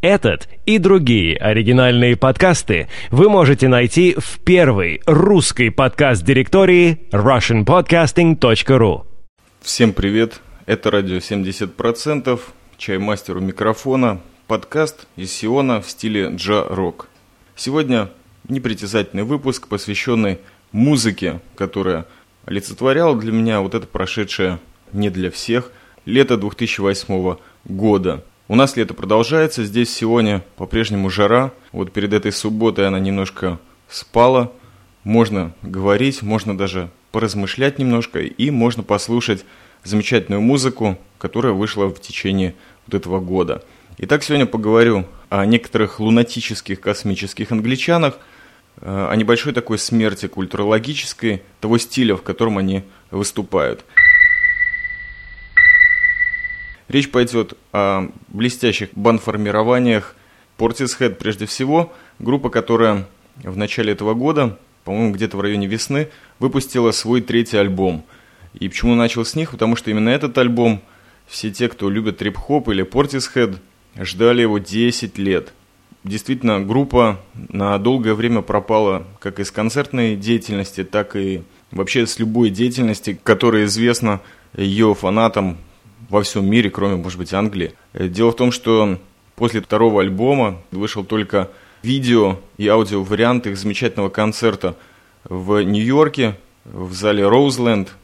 Этот и другие оригинальные подкасты вы можете найти в первой русской подкаст-директории russianpodcasting.ru Всем привет, это радио 70%, чаймастер у микрофона, подкаст из Сиона в стиле джа-рок. Сегодня непритязательный выпуск, посвященный музыке, которая олицетворяла для меня вот это прошедшее не для всех лето 2008 года – у нас лето продолжается, здесь сегодня по-прежнему жара. Вот перед этой субботой она немножко спала. Можно говорить, можно даже поразмышлять немножко и можно послушать замечательную музыку, которая вышла в течение вот этого года. Итак, сегодня поговорю о некоторых лунатических космических англичанах, э, о небольшой такой смерти культурологической, того стиля, в котором они выступают – Речь пойдет о блестящих бандформированиях Portishead прежде всего, группа, которая в начале этого года, по-моему, где-то в районе весны, выпустила свой третий альбом. И почему начал с них? Потому что именно этот альбом все те, кто любит трип-хоп или Portishead, ждали его 10 лет. Действительно, группа на долгое время пропала как из концертной деятельности, так и вообще с любой деятельности, которая известна ее фанатам во всем мире, кроме, может быть, Англии. Э, дело в том, что после второго альбома вышел только видео и аудио вариант их замечательного концерта в Нью-Йорке, в зале Роузленд.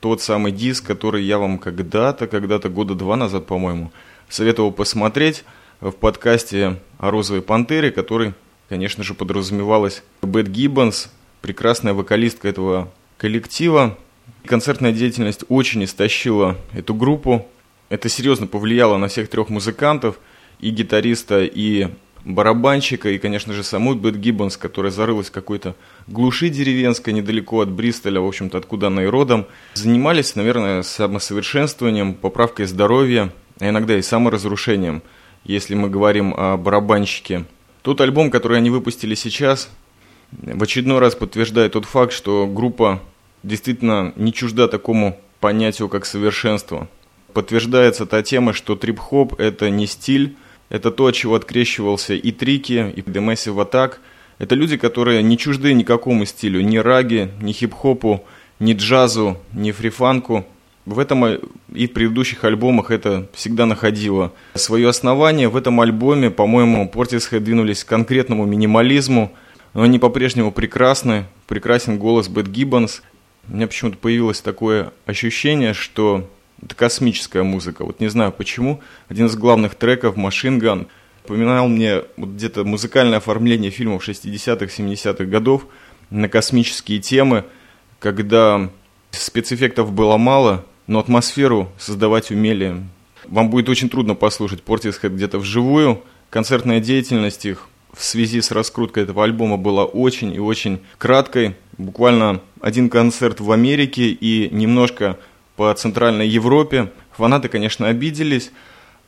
Тот самый диск, который я вам когда-то, когда-то года два назад, по-моему, советовал посмотреть в подкасте о «Розовой пантере», который, конечно же, подразумевалась Бет Гиббонс, прекрасная вокалистка этого коллектива. Концертная деятельность очень истощила эту группу. Это серьезно повлияло на всех трех музыкантов, и гитариста, и барабанщика, и, конечно же, саму Бет Гиббонс, которая зарылась в какой-то глуши деревенской, недалеко от Бристоля, в общем-то, откуда она и родом. Занимались, наверное, самосовершенствованием, поправкой здоровья, а иногда и саморазрушением, если мы говорим о барабанщике. Тот альбом, который они выпустили сейчас, в очередной раз подтверждает тот факт, что группа действительно не чужда такому понятию, как совершенство подтверждается та тема, что трип-хоп – это не стиль, это то, от чего открещивался и Трики, и The Massive Attack. Это люди, которые не чужды никакому стилю, ни раги, ни хип-хопу, ни джазу, ни фрифанку. В этом и в предыдущих альбомах это всегда находило свое основание. В этом альбоме, по-моему, Portishead двинулись к конкретному минимализму, но они по-прежнему прекрасны. Прекрасен голос Бет Гиббонс. У меня почему-то появилось такое ощущение, что это космическая музыка. Вот не знаю почему. Один из главных треков Machine Gun напоминал мне вот где-то музыкальное оформление фильмов 60-х, 70-х годов на космические темы, когда спецэффектов было мало, но атмосферу создавать умели. Вам будет очень трудно послушать Portishead где-то вживую. Концертная деятельность их в связи с раскруткой этого альбома была очень и очень краткой. Буквально один концерт в Америке и немножко по Центральной Европе. Фанаты, конечно, обиделись,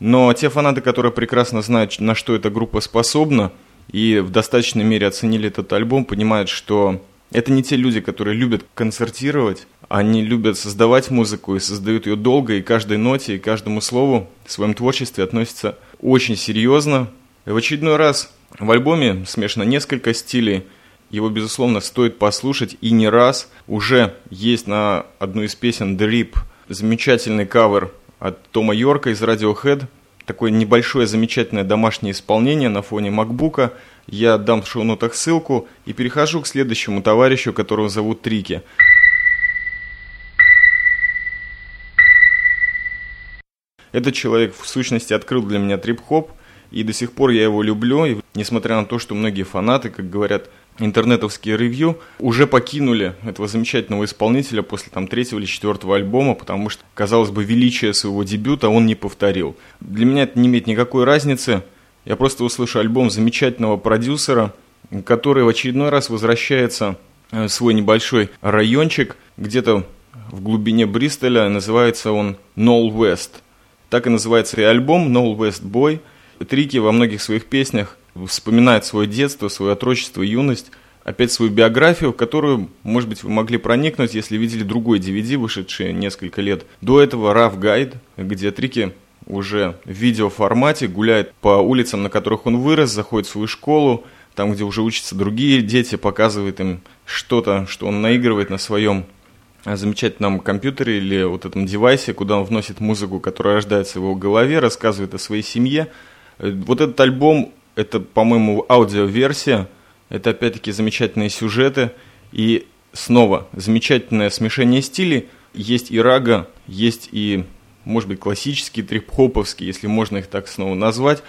но те фанаты, которые прекрасно знают, на что эта группа способна, и в достаточной мере оценили этот альбом, понимают, что это не те люди, которые любят концертировать, они любят создавать музыку и создают ее долго, и каждой ноте, и каждому слову в своем творчестве относятся очень серьезно. В очередной раз в альбоме смешано несколько стилей – его, безусловно, стоит послушать и не раз. Уже есть на одну из песен Rip замечательный кавер от Тома Йорка из Radiohead. Такое небольшое замечательное домашнее исполнение на фоне макбука. Я дам в шоу-нотах ссылку и перехожу к следующему товарищу, которого зовут Трики. Этот человек в сущности открыл для меня трип-хоп, и до сих пор я его люблю, несмотря на то, что многие фанаты, как говорят, интернетовские ревью уже покинули этого замечательного исполнителя после там третьего или четвертого альбома, потому что, казалось бы, величие своего дебюта он не повторил. Для меня это не имеет никакой разницы. Я просто услышу альбом замечательного продюсера, который в очередной раз возвращается в свой небольшой райончик, где-то в глубине Бристоля, называется он Нол West. Так и называется и альбом Нол West Boy. Трики во многих своих песнях вспоминает свое детство, свое отрочество, юность, опять свою биографию, в которую, может быть, вы могли проникнуть, если видели другой DVD, вышедший несколько лет до этого, Rough Guide, где Трики уже в видеоформате, гуляет по улицам, на которых он вырос, заходит в свою школу, там, где уже учатся другие дети, показывает им что-то, что он наигрывает на своем замечательном компьютере или вот этом девайсе, куда он вносит музыку, которая рождается в его голове, рассказывает о своей семье. Вот этот альбом, это, по-моему, аудиоверсия, это опять-таки замечательные сюжеты и снова замечательное смешение стилей. Есть и рага, есть и, может быть, классический трип-хоповский, если можно их так снова назвать.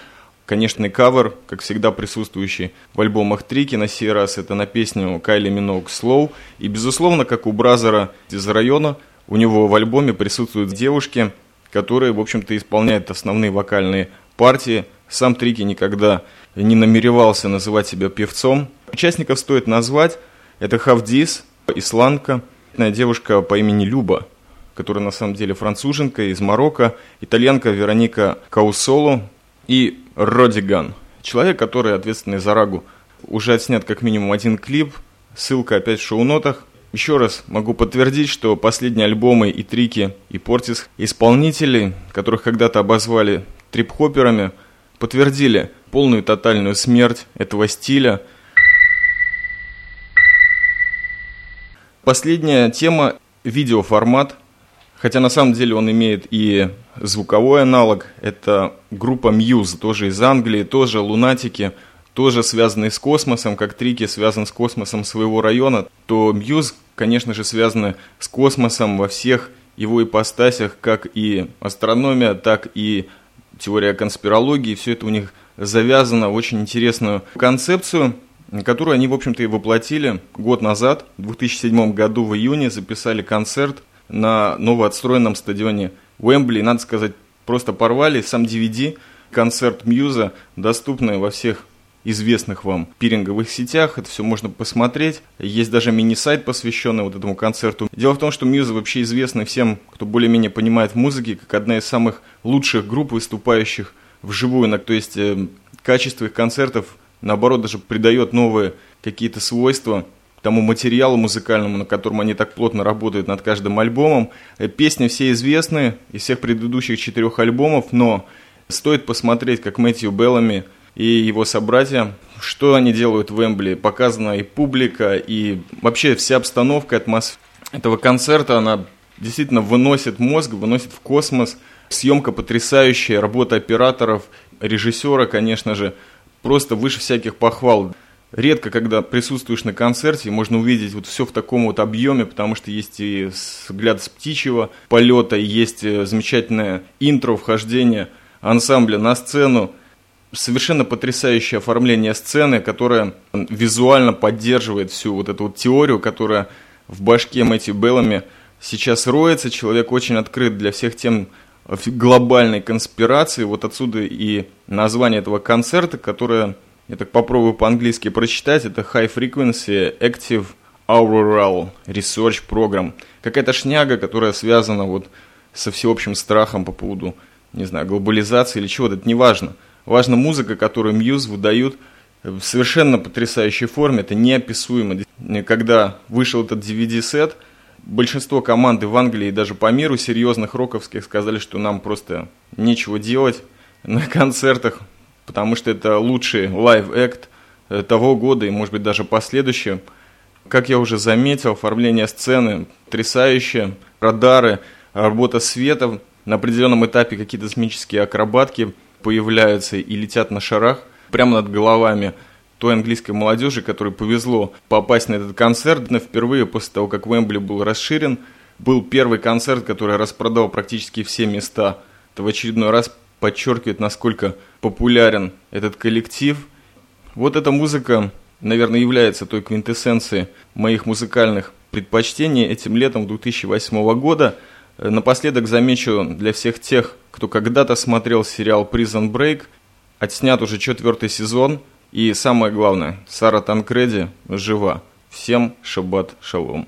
Конечно, и кавер, как всегда присутствующий в альбомах Трики, на сей раз это на песню Кайли Миноук «Slow». И, безусловно, как у Бразера из района, у него в альбоме присутствуют девушки, которые, в общем-то, исполняют основные вокальные партии. Сам Трики никогда не намеревался называть себя певцом. Участников стоит назвать. Это Хавдис, исландка, девушка по имени Люба, которая на самом деле француженка из Марокко, итальянка Вероника Каусоло и Родиган. Человек, который ответственный за Рагу. Уже отснят как минимум один клип, ссылка опять в шоу-нотах. Еще раз могу подтвердить, что последние альбомы и трики, и Портис исполнителей, которых когда-то обозвали трип-хопперами, подтвердили полную тотальную смерть этого стиля – Последняя тема – видеоформат. Хотя на самом деле он имеет и звуковой аналог. Это группа Muse, тоже из Англии, тоже лунатики, тоже связанные с космосом, как Трики связан с космосом своего района, то Muse, конечно же, связаны с космосом во всех его ипостасях, как и астрономия, так и теория конспирологии. Все это у них завязано в очень интересную концепцию – которую они, в общем-то, и воплотили год назад, в 2007 году в июне, записали концерт на новоотстроенном стадионе Уэмбли. Надо сказать, просто порвали сам DVD, концерт Мьюза, доступный во всех известных вам пиринговых сетях. Это все можно посмотреть. Есть даже мини-сайт, посвященный вот этому концерту. Дело в том, что Мьюза вообще известны всем, кто более-менее понимает в музыке, как одна из самых лучших групп, выступающих вживую. То есть э, качество их концертов наоборот, даже придает новые какие-то свойства тому материалу музыкальному, на котором они так плотно работают над каждым альбомом. Э, песни все известны из всех предыдущих четырех альбомов, но стоит посмотреть, как Мэтью Беллами и его собратья, что они делают в Эмбли. Показана и публика, и вообще вся обстановка, атмосфера этого концерта, она действительно выносит мозг, выносит в космос. Съемка потрясающая, работа операторов, режиссера, конечно же, просто выше всяких похвал. Редко, когда присутствуешь на концерте, можно увидеть вот все в таком вот объеме, потому что есть и взгляд с птичьего полета, и есть э, замечательное интро, вхождение ансамбля на сцену. Совершенно потрясающее оформление сцены, которое визуально поддерживает всю вот эту вот теорию, которая в башке Мэтью Беллами сейчас роется. Человек очень открыт для всех тем глобальной конспирации. Вот отсюда и название этого концерта, которое, я так попробую по-английски прочитать, это High Frequency Active Auroral Research Program. Какая-то шняга, которая связана вот со всеобщим страхом по поводу, не знаю, глобализации или чего-то, это не важно. Важна музыка, которую Muse выдают в совершенно потрясающей форме, это неописуемо. Когда вышел этот DVD-сет – большинство команды в Англии и даже по миру серьезных роковских сказали, что нам просто нечего делать на концертах, потому что это лучший live act э, того года и, может быть, даже последующее. Как я уже заметил, оформление сцены потрясающее, радары, работа света, на определенном этапе какие-то космические акробатки появляются и летят на шарах прямо над головами – той английской молодежи, которой повезло попасть на этот концерт. Но впервые после того, как Вембли был расширен, был первый концерт, который распродал практически все места. Это в очередной раз подчеркивает, насколько популярен этот коллектив. Вот эта музыка, наверное, является той квинтэссенцией моих музыкальных предпочтений этим летом 2008 года. Напоследок замечу для всех тех, кто когда-то смотрел сериал Prison Break, отснят уже четвертый сезон – и самое главное, Сара Танкреди жива. Всем шаббат шалом.